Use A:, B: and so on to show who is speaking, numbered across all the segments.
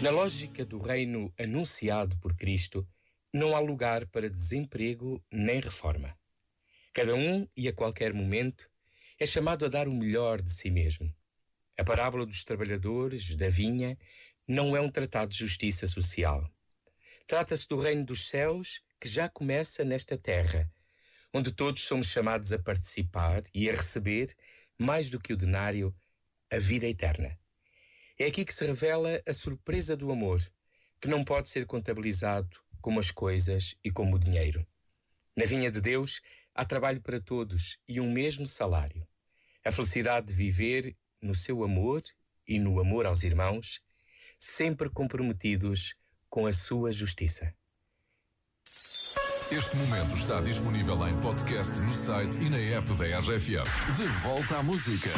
A: Na lógica do reino anunciado por Cristo, não há lugar para desemprego nem reforma. Cada um e a qualquer momento é chamado a dar o melhor de si mesmo. A parábola dos trabalhadores da vinha não é um tratado de justiça social. Trata-se do reino dos céus que já começa nesta terra, onde todos somos chamados a participar e a receber, mais do que o denário, a vida eterna. É aqui que se revela a surpresa do amor, que não pode ser contabilizado como as coisas e como o dinheiro. Na vinha de Deus há trabalho para todos e um mesmo salário. A felicidade de viver no seu amor e no amor aos irmãos, sempre comprometidos com a sua justiça.
B: Este momento está disponível em podcast no site e na app da RFM. De volta à música.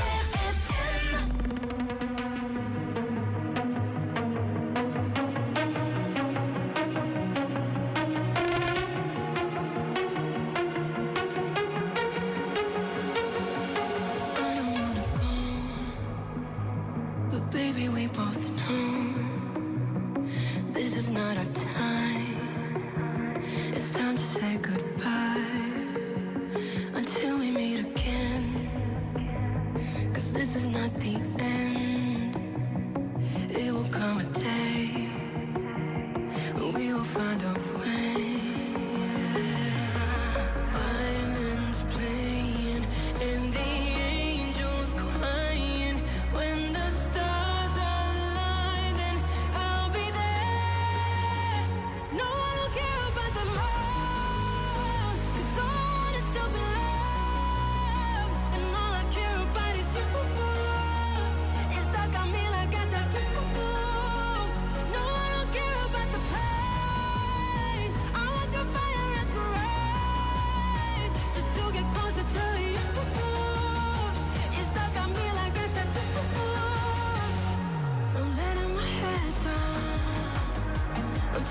C: Baby, we both know this is not our time. It's time to say goodbye until we meet again. Cause this is not the end. It will come a day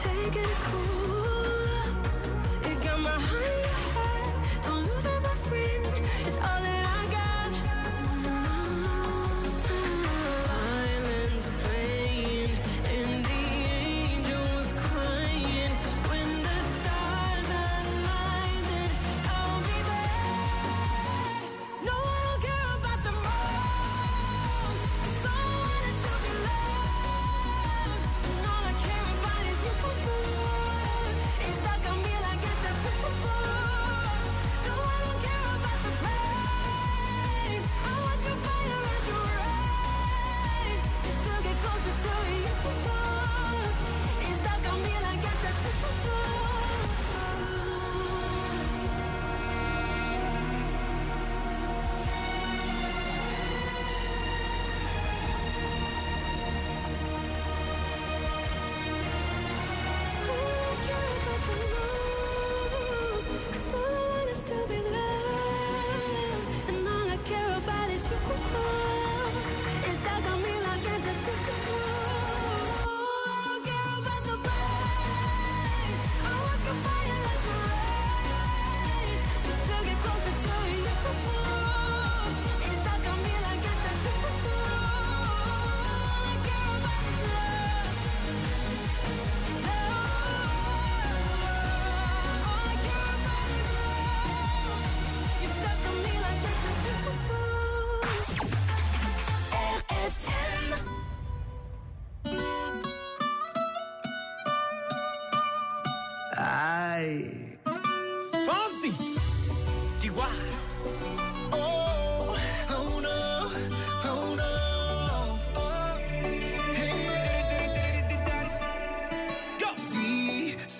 C: take it cool. It got my
D: heart.